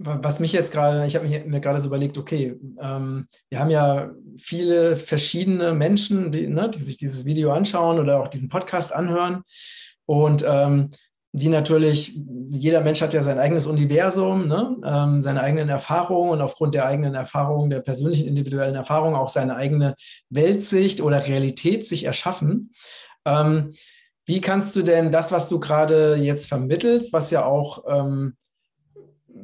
Was mich jetzt gerade, ich habe mir gerade so überlegt, okay, ähm, wir haben ja viele verschiedene Menschen, die, ne, die sich dieses Video anschauen oder auch diesen Podcast anhören. Und ähm, die natürlich, jeder Mensch hat ja sein eigenes Universum, ne? ähm, seine eigenen Erfahrungen und aufgrund der eigenen Erfahrungen, der persönlichen individuellen Erfahrungen auch seine eigene Weltsicht oder Realität sich erschaffen. Ähm, wie kannst du denn das, was du gerade jetzt vermittelst, was ja auch ähm,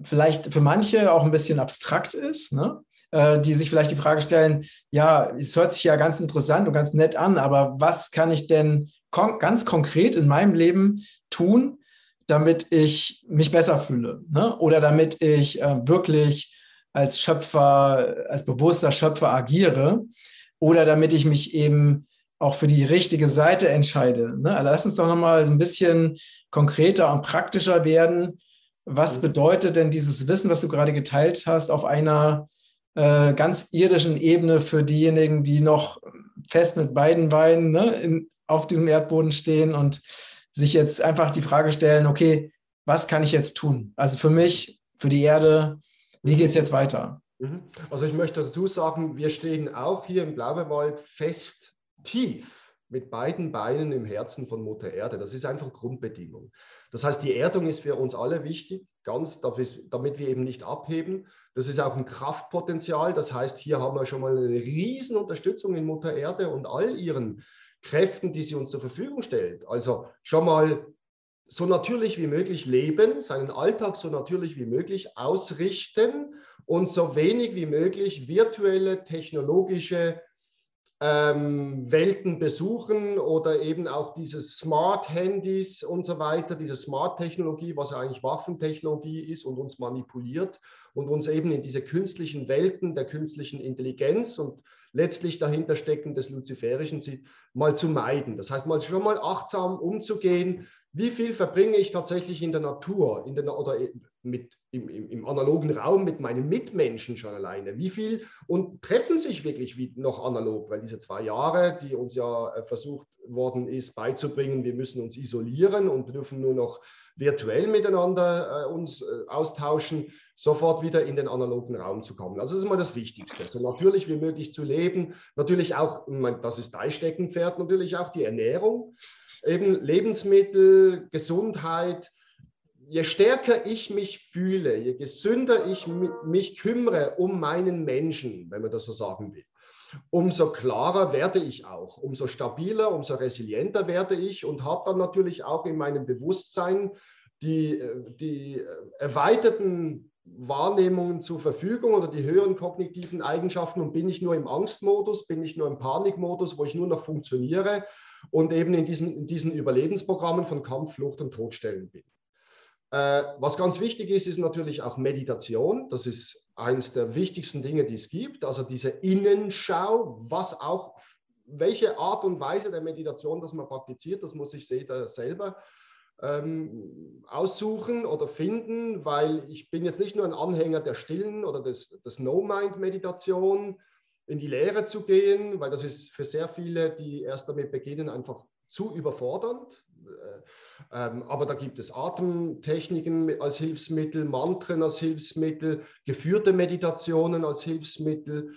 vielleicht für manche auch ein bisschen abstrakt ist, ne? äh, die sich vielleicht die Frage stellen, ja, es hört sich ja ganz interessant und ganz nett an, aber was kann ich denn kon ganz konkret in meinem Leben tun, damit ich mich besser fühle ne? oder damit ich äh, wirklich als Schöpfer, als bewusster Schöpfer agiere oder damit ich mich eben auch für die richtige Seite entscheide. Ne? Also lass uns doch nochmal so ein bisschen konkreter und praktischer werden. Was mhm. bedeutet denn dieses Wissen, was du gerade geteilt hast, auf einer äh, ganz irdischen Ebene für diejenigen, die noch fest mit beiden Beinen ne, in, auf diesem Erdboden stehen und sich jetzt einfach die Frage stellen, okay, was kann ich jetzt tun? Also für mich, für die Erde, wie geht es jetzt weiter? Mhm. Also ich möchte dazu sagen, wir stehen auch hier im Blaubeerwald fest tief mit beiden Beinen im Herzen von Mutter Erde. Das ist einfach Grundbedingung. Das heißt, die Erdung ist für uns alle wichtig, ganz, damit wir eben nicht abheben. Das ist auch ein Kraftpotenzial. Das heißt, hier haben wir schon mal eine riesen Unterstützung in Mutter Erde und all ihren Kräften, die sie uns zur Verfügung stellt. Also schon mal so natürlich wie möglich leben, seinen Alltag so natürlich wie möglich ausrichten und so wenig wie möglich virtuelle, technologische ähm, Welten besuchen oder eben auch diese Smart-Handys und so weiter, diese Smart-Technologie, was ja eigentlich Waffentechnologie ist und uns manipuliert und uns eben in diese künstlichen Welten der künstlichen Intelligenz und letztlich dahinter stecken des Luziferischen mal zu meiden. Das heißt, mal schon mal achtsam umzugehen, wie viel verbringe ich tatsächlich in der Natur in der, oder mit, im, im, im, analogen Raum mit meinen Mitmenschen schon alleine? Wie viel und treffen sich wirklich wie noch analog? Weil diese zwei Jahre, die uns ja äh, versucht worden ist beizubringen, wir müssen uns isolieren und dürfen nur noch virtuell miteinander äh, uns äh, austauschen, sofort wieder in den analogen Raum zu kommen. Also das ist mal das Wichtigste. So natürlich wie möglich zu leben, natürlich auch, das ist dein Steckenpferd, natürlich auch die Ernährung, eben Lebensmittel, Gesundheit. Je stärker ich mich fühle, je gesünder ich mich kümmere um meinen Menschen, wenn man das so sagen will, umso klarer werde ich auch, umso stabiler, umso resilienter werde ich und habe dann natürlich auch in meinem Bewusstsein die, die erweiterten Wahrnehmungen zur Verfügung oder die höheren kognitiven Eigenschaften und bin ich nur im Angstmodus, bin ich nur im Panikmodus, wo ich nur noch funktioniere und eben in diesen, in diesen Überlebensprogrammen von Kampf, Flucht und Todstellen bin. Äh, was ganz wichtig ist, ist natürlich auch Meditation. Das ist eines der wichtigsten Dinge, die es gibt. Also diese Innenschau, was auch, welche Art und Weise der Meditation, das man praktiziert, das muss sich jeder selber ähm, aussuchen oder finden, weil ich bin jetzt nicht nur ein Anhänger der stillen oder des, des No-Mind-Meditation, in die Lehre zu gehen, weil das ist für sehr viele, die erst damit beginnen, einfach zu überfordernd. Äh, ähm, aber da gibt es Atemtechniken als Hilfsmittel, Mantren als Hilfsmittel, geführte Meditationen als Hilfsmittel.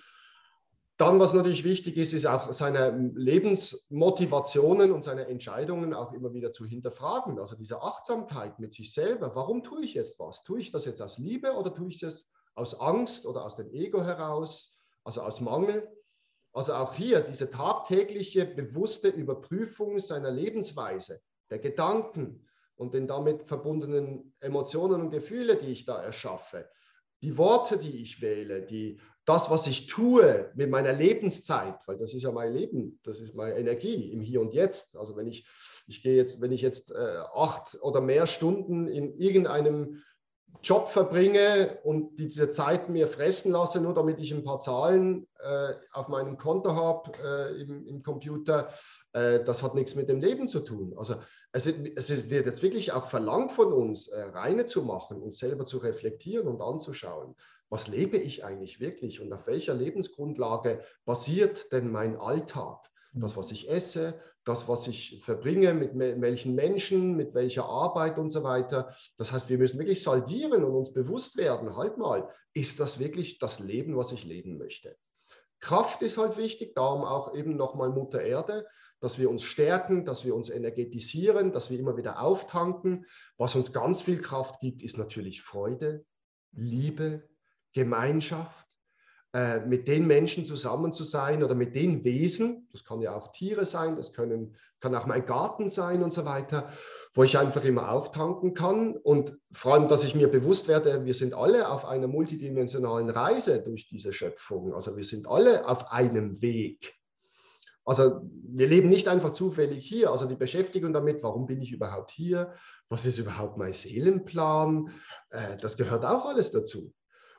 Dann, was natürlich wichtig ist, ist auch seine Lebensmotivationen und seine Entscheidungen auch immer wieder zu hinterfragen. Also diese Achtsamkeit mit sich selber. Warum tue ich jetzt was? Tue ich das jetzt aus Liebe oder tue ich das aus Angst oder aus dem Ego heraus, also aus Mangel? Also auch hier diese tagtägliche bewusste Überprüfung seiner Lebensweise, der Gedanken und den damit verbundenen Emotionen und Gefühle, die ich da erschaffe. Die Worte, die ich wähle, die das, was ich tue mit meiner Lebenszeit, weil das ist ja mein Leben, das ist meine Energie im Hier und Jetzt. Also wenn ich, ich gehe jetzt, wenn ich jetzt äh, acht oder mehr Stunden in irgendeinem Job verbringe und diese Zeit mir fressen lasse, nur damit ich ein paar Zahlen äh, auf meinem Konto habe äh, im, im, Computer, äh, das hat nichts mit dem Leben zu tun. Also es, es wird jetzt wirklich auch verlangt von uns, äh, reine zu machen, uns selber zu reflektieren und anzuschauen was lebe ich eigentlich wirklich und auf welcher Lebensgrundlage basiert denn mein Alltag? Das, was ich esse, das, was ich verbringe, mit welchen Menschen, mit welcher Arbeit und so weiter. Das heißt, wir müssen wirklich saldieren und uns bewusst werden, halt mal, ist das wirklich das Leben, was ich leben möchte? Kraft ist halt wichtig, darum auch eben nochmal Mutter Erde, dass wir uns stärken, dass wir uns energetisieren, dass wir immer wieder auftanken. Was uns ganz viel Kraft gibt, ist natürlich Freude, Liebe, Gemeinschaft, äh, mit den Menschen zusammen zu sein oder mit den Wesen, das kann ja auch Tiere sein, das können, kann auch mein Garten sein und so weiter, wo ich einfach immer auftanken kann und vor allem, dass ich mir bewusst werde, wir sind alle auf einer multidimensionalen Reise durch diese Schöpfung, also wir sind alle auf einem Weg. Also wir leben nicht einfach zufällig hier. Also die Beschäftigung damit, warum bin ich überhaupt hier? Was ist überhaupt mein Seelenplan? Äh, das gehört auch alles dazu.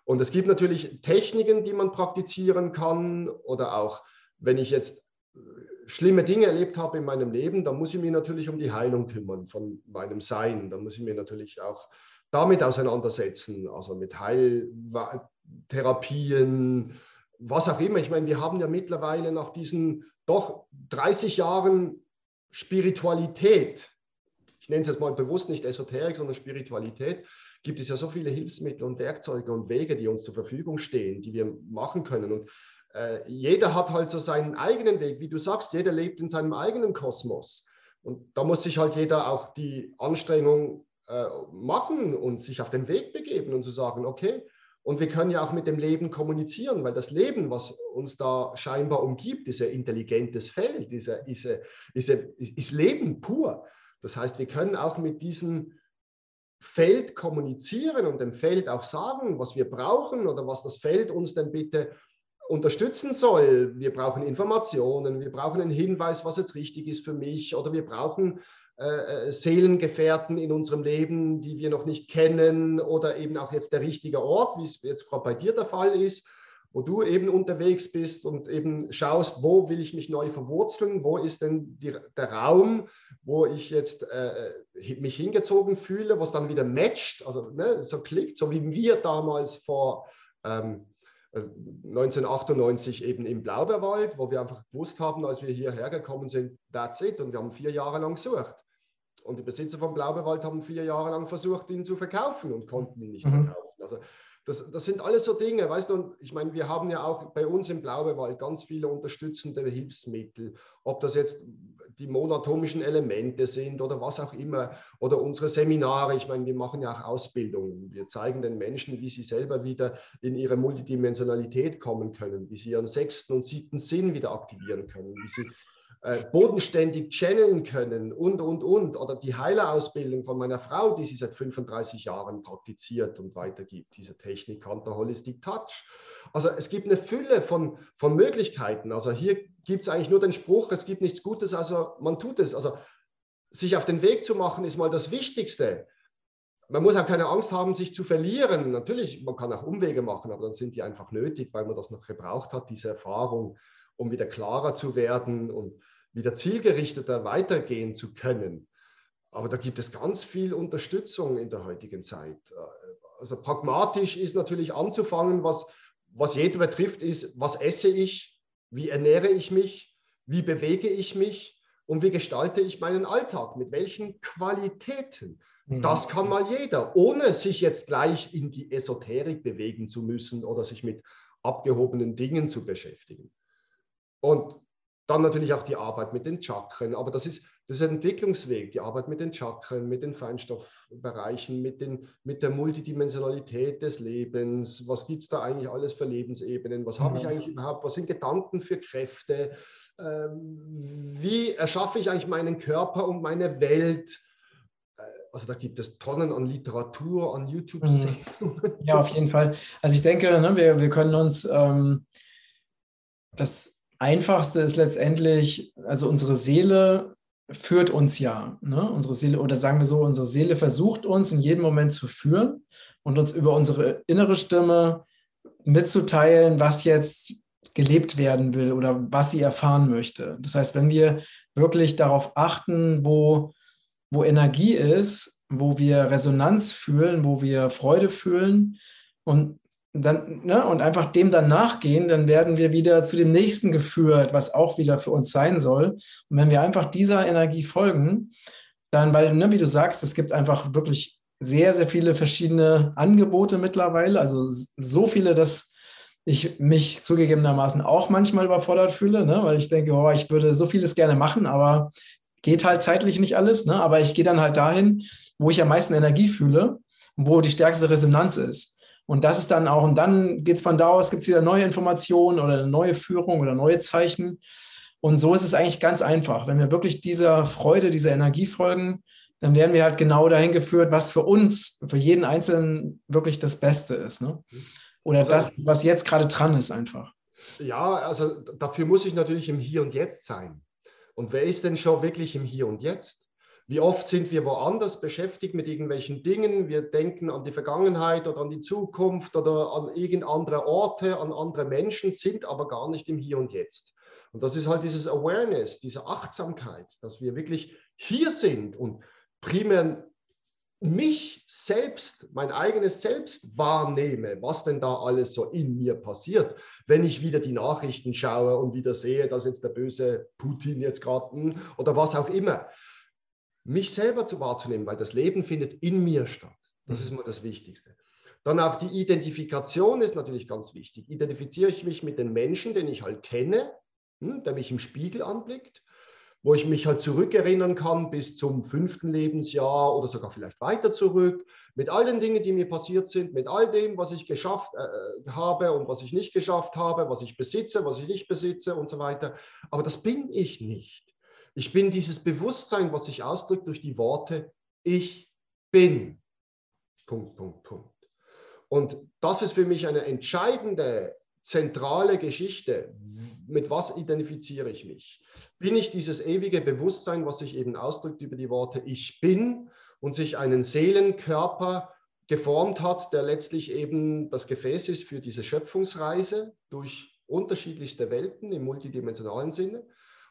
Und es gibt natürlich Techniken, die man praktizieren kann oder auch, wenn ich jetzt äh, schlimme Dinge erlebt habe in meinem Leben, dann muss ich mich natürlich um die Heilung kümmern von meinem Sein. Da muss ich mich natürlich auch damit auseinandersetzen, also mit Heiltherapien, was auch immer. Ich meine, wir haben ja mittlerweile nach diesen doch 30 Jahren Spiritualität, ich nenne es jetzt mal bewusst nicht Esoterik, sondern Spiritualität, gibt es ja so viele Hilfsmittel und Werkzeuge und Wege, die uns zur Verfügung stehen, die wir machen können. Und äh, jeder hat halt so seinen eigenen Weg, wie du sagst, jeder lebt in seinem eigenen Kosmos. Und da muss sich halt jeder auch die Anstrengung äh, machen und sich auf den Weg begeben und zu sagen, okay, Und wir können ja auch mit dem Leben kommunizieren, weil das Leben, was uns da scheinbar umgibt, ist ein intelligentes Feld, ist, ist, ist, ist Leben pur. Das heißt, wir können auch mit diesem Feld kommunizieren und dem Feld auch sagen, was wir brauchen oder was das Feld uns denn bitte unterstützen soll. Wir brauchen Informationen, wir brauchen einen Hinweis, was jetzt richtig ist für mich oder wir brauchen äh, äh, Seelengefährten in unserem Leben, die wir noch nicht kennen oder eben auch jetzt der richtige Ort, wie es jetzt gerade bei dir der Fall ist, wo du eben unterwegs bist und eben schaust, wo will ich mich neu verwurzeln, wo ist denn die, der Raum, wo ich jetzt äh, mich hingezogen fühle, was dann wieder matcht, also ne, so klickt, so wie wir damals vor ähm, 1998 äh, eben im Blaubeerwald, wo wir einfach gewusst haben, als wir hierher gekommen sind, that's it. Und wir haben vier Jahre lang gesucht. Und die Besitzer vom Blaubeerwald haben vier Jahre lang versucht, ihn zu verkaufen und konnten ihn nicht mhm. verkaufen. Also das, das, sind alles so Dinge, weißt du, und ich meine, wir haben ja auch bei uns im Blaubeerwald ganz viele unterstützende Hilfsmittel, ob das jetzt die monotomischen Elemente sind oder was auch immer, oder unsere Seminare. Ich meine, wir machen ja auch Ausbildungen. Wir zeigen den Menschen, wie sie selber wieder in ihre Multidimensionalität kommen können, wie sie ihren sechsten und siebten Sinn wieder aktivieren können, wie sie äh, bodenständig channeln können und, und, und. Oder die Heilerausbildung von meiner Frau, die sie seit 35 Jahren praktiziert und weitergibt, diese Technik Hunter Holistic Touch. Also es gibt eine Fülle von, von Möglichkeiten. Also hier gibt es eigentlich nur den Spruch, es gibt nichts Gutes, also man tut es. Also sich auf den Weg zu machen, ist mal das Wichtigste. Man muss auch keine Angst haben, sich zu verlieren. Natürlich, man kann auch Umwege machen, aber dann sind die einfach nötig, weil man das noch gebraucht hat, diese Erfahrung um wieder klarer zu werden und wieder zielgerichteter weitergehen zu können. Aber da gibt es ganz viel Unterstützung in der heutigen Zeit. Also pragmatisch ist natürlich anzufangen, was, was jeder betrifft, ist, was esse ich, wie ernähre ich mich, wie bewege ich mich und wie gestalte ich meinen Alltag, mit welchen Qualitäten. Mhm. Das kann mal jeder, ohne sich jetzt gleich in die Esoterik bewegen zu müssen oder sich mit abgehobenen Dingen zu beschäftigen. Und dann natürlich auch die Arbeit mit den Chakren. Aber das ist, das ist ein Entwicklungsweg, die Arbeit mit den Chakren, mit den Feinstoffbereichen, mit, den, mit der Multidimensionalität des Lebens. Was gibt es da eigentlich alles für Lebensebenen? Was habe ich eigentlich überhaupt? Was sind Gedanken für Kräfte? Ähm, wie erschaffe ich eigentlich meinen Körper und meine Welt? Äh, also da gibt es Tonnen an Literatur, an YouTube-Sendungen. Mhm. Ja, auf jeden Fall. Also ich denke, ne, wir, wir können uns ähm, das Einfachste ist letztendlich, also unsere Seele führt uns ja. Ne? Unsere Seele, oder sagen wir so, unsere Seele versucht uns in jedem Moment zu führen und uns über unsere innere Stimme mitzuteilen, was jetzt gelebt werden will oder was sie erfahren möchte. Das heißt, wenn wir wirklich darauf achten, wo, wo Energie ist, wo wir Resonanz fühlen, wo wir Freude fühlen und dann, ne, und einfach dem dann nachgehen, dann werden wir wieder zu dem nächsten geführt, was auch wieder für uns sein soll. Und wenn wir einfach dieser Energie folgen, dann, weil, ne, wie du sagst, es gibt einfach wirklich sehr, sehr viele verschiedene Angebote mittlerweile, also so viele, dass ich mich zugegebenermaßen auch manchmal überfordert fühle, ne, weil ich denke, oh, ich würde so vieles gerne machen, aber geht halt zeitlich nicht alles, ne, aber ich gehe dann halt dahin, wo ich am meisten Energie fühle und wo die stärkste Resonanz ist. Und das ist dann auch, und dann geht es von da aus, gibt es wieder neue Informationen oder eine neue Führung oder neue Zeichen. Und so ist es eigentlich ganz einfach. Wenn wir wirklich dieser Freude, dieser Energie folgen, dann werden wir halt genau dahin geführt, was für uns, für jeden Einzelnen wirklich das Beste ist. Ne? Oder also, das, was jetzt gerade dran ist, einfach. Ja, also dafür muss ich natürlich im Hier und Jetzt sein. Und wer ist denn schon wirklich im Hier und Jetzt? Wie oft sind wir woanders beschäftigt mit irgendwelchen Dingen? Wir denken an die Vergangenheit oder an die Zukunft oder an irgendeine andere Orte, an andere Menschen, sind aber gar nicht im Hier und Jetzt. Und das ist halt dieses Awareness, diese Achtsamkeit, dass wir wirklich hier sind und primär mich selbst, mein eigenes Selbst wahrnehme, was denn da alles so in mir passiert, wenn ich wieder die Nachrichten schaue und wieder sehe, dass jetzt der böse Putin jetzt gerade hm, oder was auch immer mich selber zu wahrzunehmen, weil das Leben findet in mir statt. Das ist mhm. mal das Wichtigste. Dann auch die Identifikation ist natürlich ganz wichtig. Identifiziere ich mich mit den Menschen, den ich halt kenne, hm, der mich im Spiegel anblickt? wo ich mich halt zurückerinnern kann bis zum fünften Lebensjahr oder sogar vielleicht weiter zurück, mit all den Dingen, die mir passiert sind, mit all dem, was ich geschafft äh, habe und was ich nicht geschafft habe, was ich besitze, was ich nicht besitze und so weiter. Aber das bin ich nicht. Ich bin dieses Bewusstsein, was sich ausdrückt durch die Worte, ich bin. Punkt, Punkt, Punkt. Und das ist für mich eine entscheidende, zentrale Geschichte. Mit was identifiziere ich mich? Bin ich dieses ewige Bewusstsein, was sich eben ausdrückt über die Worte Ich bin und sich einen Seelenkörper geformt hat, der letztlich eben das Gefäß ist für diese Schöpfungsreise durch unterschiedlichste Welten im multidimensionalen Sinne?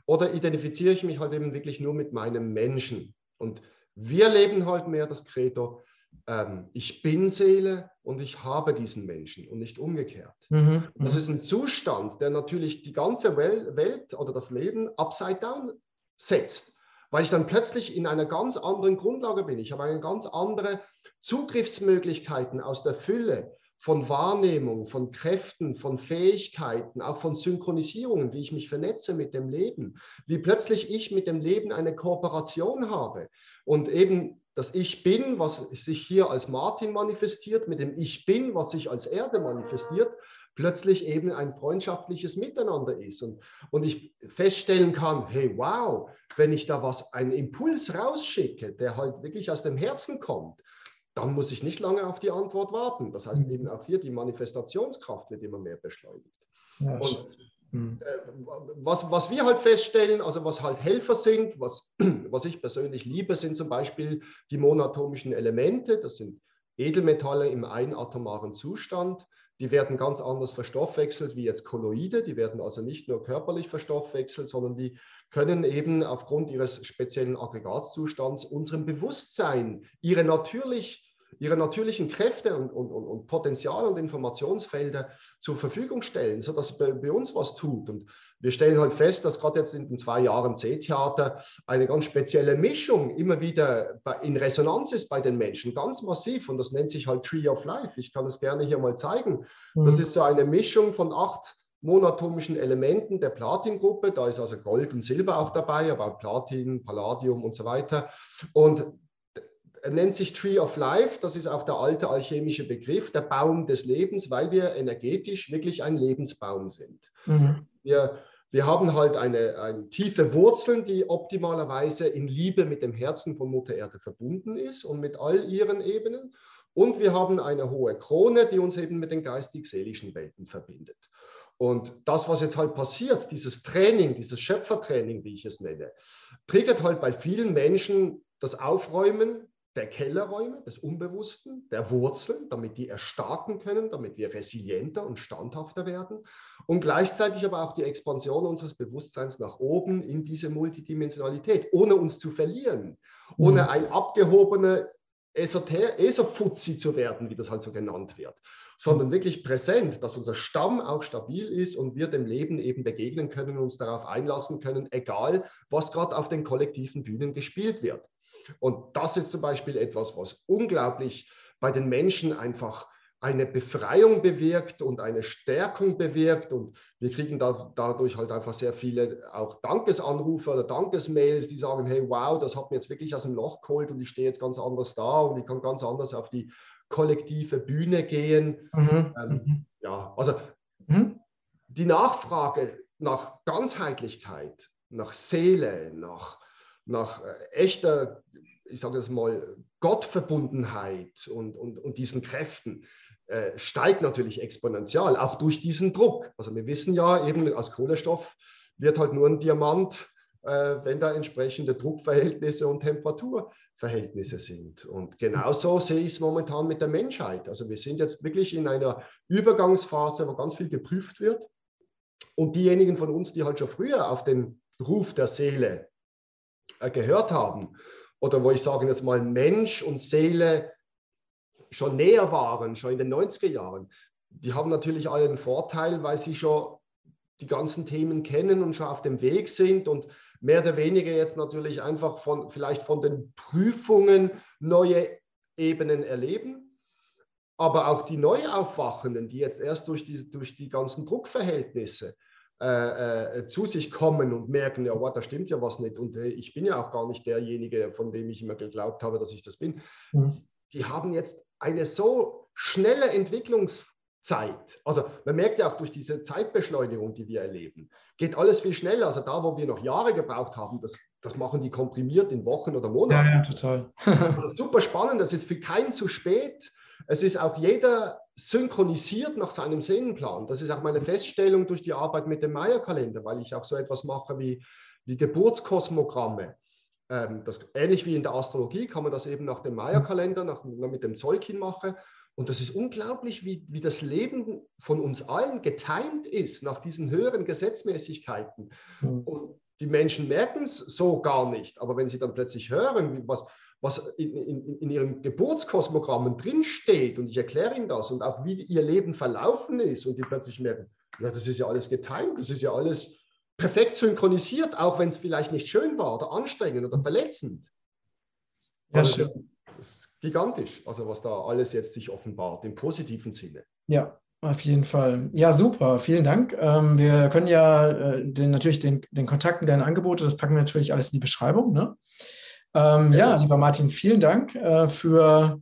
Oder identifiziere ich mich halt eben wirklich nur mit meinem Menschen? Und wir leben halt mehr das Credo, ähm, ich bin Seele und ich habe diesen Menschen und nicht umgekehrt. Mhm, das mhm. ist ein Zustand, der natürlich die ganze Welt oder das Leben upside down setzt, weil ich dann plötzlich in einer ganz anderen Grundlage bin. Ich habe eine ganz andere Zugriffsmöglichkeiten aus der Fülle von Wahrnehmung, von Kräften, von Fähigkeiten, auch von Synchronisierungen, wie ich mich vernetze mit dem Leben, wie plötzlich ich mit dem Leben eine Kooperation habe und eben das Ich Bin, was sich hier als Martin manifestiert, mit dem Ich Bin, was sich als Erde manifestiert, plötzlich eben ein freundschaftliches Miteinander ist. Und, und ich feststellen kann, hey, wow, wenn ich da was, einen Impuls rausschicke, der halt wirklich aus dem Herzen kommt, dann muss ich nicht lange auf die Antwort warten. Das heißt mhm. eben auch hier, die Manifestationskraft wird immer mehr beschleunigt. Ja, und Mhm. Was, was wir halt feststellen, also was halt Helfer sind, was, was ich persönlich liebe, sind zum Beispiel die monatomischen Elemente. Das sind Edelmetalle im einatomaren Zustand. Die werden ganz anders verstoffwechselt wie jetzt Kolloide. Die werden also nicht nur körperlich verstoffwechselt, sondern die können eben aufgrund ihres speziellen Aggregatzustands unserem Bewusstsein ihre natürlich ihre natürlichen Kräfte und, und, und Potenzial und Informationsfelder zur Verfügung stellen, sodass bei, bei uns was tut. Und wir stellen halt fest, dass gerade jetzt in den zwei Jahren C-Theater eine ganz spezielle Mischung immer wieder in Resonanz ist bei den Menschen, ganz massiv. Und das nennt sich halt Tree of Life. Ich kann es gerne hier mal zeigen. Mhm. Das ist so eine Mischung von acht monatomischen Elementen der Platin-Gruppe. Da ist also Gold und Silber auch dabei, aber auch Platin, Palladium und so weiter. Und er nennt sich Tree of Life, das ist auch der alte alchemische Begriff, der Baum des Lebens, weil wir energetisch wirklich ein Lebensbaum sind. Mhm. Wir, wir haben halt eine, eine, tiefe Wurzeln, die optimalerweise in Liebe mit dem Herzen von Mutter Erde verbunden ist und mit all ihren Ebenen. Und wir haben eine hohe Krone, die uns eben mit den geistig-seelischen Welten verbindet. Und das, was jetzt halt passiert, dieses Training, dieses Schöpfertraining, wie ich es nenne, triggert halt bei vielen Menschen das Aufräumen der Kellerräume, des Unbewussten, der Wurzeln, damit die erstarken können, damit wir resilienter und standhafter werden und gleichzeitig aber auch die Expansion unseres Bewusstseins nach oben in diese Multidimensionalität, ohne uns zu verlieren, ohne mhm. ein abgehobener Esofuzzi zu werden, wie das halt so genannt wird, sondern wirklich präsent, dass unser Stamm auch stabil ist und wir dem Leben eben begegnen können und uns darauf einlassen können, egal was gerade auf den kollektiven Bühnen gespielt wird. Und das ist zum Beispiel etwas, was unglaublich bei den Menschen einfach eine Befreiung bewirkt und eine Stärkung bewirkt. Und wir kriegen da, dadurch halt einfach sehr viele auch Dankesanrufe oder Dankesmails, die sagen, hey, wow, das hat mir jetzt wirklich aus dem Loch geholt und ich stehe jetzt ganz anders da und ich kann ganz anders auf die kollektive Bühne gehen. Mhm. Ähm, mhm. ja, also mhm. die Nachfrage nach Ganzheitlichkeit, nach Seele, nach nach äh, echter, ich sage das mal, Gottverbundenheit und, und, und diesen Kräften äh, steigt natürlich exponentiell, auch durch diesen Druck. Also wir wissen ja eben, aus Kohlenstoff wird halt nur ein Diamant, äh, wenn da entsprechende Druckverhältnisse und Temperaturverhältnisse sind. Und genauso sehe ich es momentan mit der Menschheit. Also wir sind jetzt wirklich in einer Übergangsphase, wo ganz viel geprüft wird. Und diejenigen von uns, die halt schon früher auf den Ruf der Seele gehört haben. Oder wo ich sage jetzt mal Mensch und Seele schon näher waren, schon in den 90er Jahren, die haben natürlich alle einen Vorteil, weil sie schon die ganzen Themen kennen und schon auf dem Weg sind und mehr oder weniger jetzt natürlich einfach von vielleicht von den Prüfungen neue Ebenen erleben, aber auch die Neuaufwachenden, die jetzt erst durch die, durch die ganzen Druckverhältnisse äh, äh, zu sich kommen und merken, ja, wow, da stimmt ja was nicht. Und äh, ich bin ja auch gar nicht derjenige, von dem ich immer geglaubt habe, dass ich das bin. Mhm. Die haben jetzt eine so schnelle Entwicklungszeit. Also man merkt ja auch durch diese Zeitbeschleunigung, die wir erleben, geht alles viel schneller. Also da, wo wir noch Jahre gebraucht haben, das, das machen die komprimiert in Wochen oder Monaten. Ja, ja total. das ist super spannend. Das ist für keinen zu spät. Es ist auch jeder synchronisiert nach seinem Sehnenplan. Das ist auch meine Feststellung durch die Arbeit mit dem Maya-Kalender, weil ich auch so etwas mache wie, wie Geburtskosmogramme. Ähm, das, ähnlich wie in der Astrologie kann man das eben nach dem Maya-Kalender, nach, mit dem Zolkin machen. Und das ist unglaublich, wie, wie das Leben von uns allen getimt ist nach diesen höheren Gesetzmäßigkeiten. Mhm. Und die Menschen merken es so gar nicht. Aber wenn sie dann plötzlich hören, was, was in, in, in ihren Geburtskosmogrammen drinsteht und ich erkläre ihnen das und auch wie ihr Leben verlaufen ist und die plötzlich merken, ja, das ist ja alles getimt, das ist ja alles perfekt synchronisiert, auch wenn es vielleicht nicht schön war oder anstrengend oder verletzend. Ja, also, das ist gigantisch, also was da alles jetzt sich offenbart, im positiven Sinne. Ja, auf jeden Fall. Ja, super. Vielen Dank. Ähm, wir können ja äh, den, natürlich den, den Kontakten, deine Angebote, das packen wir natürlich alles in die Beschreibung. Ne? Ähm, ja. ja. lieber Martin, vielen Dank äh, für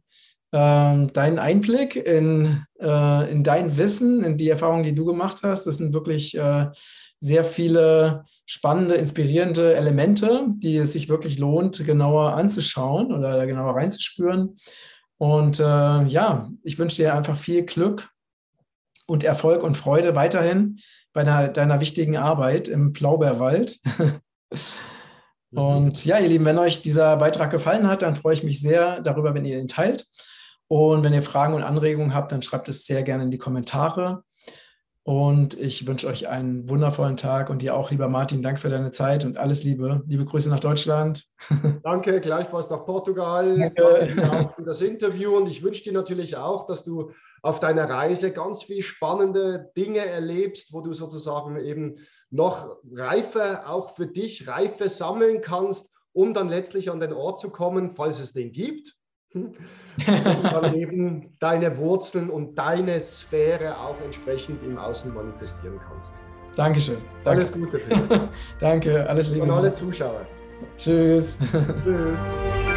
ähm, deinen Einblick in, äh, in dein Wissen, in die Erfahrungen, die du gemacht hast. Das sind wirklich äh, sehr viele spannende, inspirierende Elemente, die es sich wirklich lohnt, genauer anzuschauen oder genauer reinzuspüren. Und äh, ja, ich wünsche dir einfach viel Glück und Erfolg und Freude weiterhin bei deiner, deiner wichtigen Arbeit im Blaubeerwald. Mhm. Und ja, ihr Lieben, wenn euch dieser Beitrag gefallen hat, dann freue ich mich sehr darüber, wenn ihr ihn teilt. Und wenn ihr Fragen und Anregungen habt, dann schreibt es sehr gerne in die Kommentare. Und ich wünsche euch einen wundervollen Tag und dir auch, lieber Martin, danke für deine Zeit und alles Liebe. Liebe Grüße nach Deutschland. Danke, gleichfalls nach Portugal. Danke, danke auch für das Interview und ich wünsche dir natürlich auch, dass du auf deiner Reise ganz viele spannende Dinge erlebst, wo du sozusagen eben noch Reife, auch für dich Reife sammeln kannst, um dann letztlich an den Ort zu kommen, falls es den gibt. Und dann eben deine Wurzeln und deine Sphäre auch entsprechend im Außen manifestieren kannst. Dankeschön. Danke. Alles Gute für dich. Danke, alles Liebe. Und alle Zuschauer. Tschüss. Tschüss.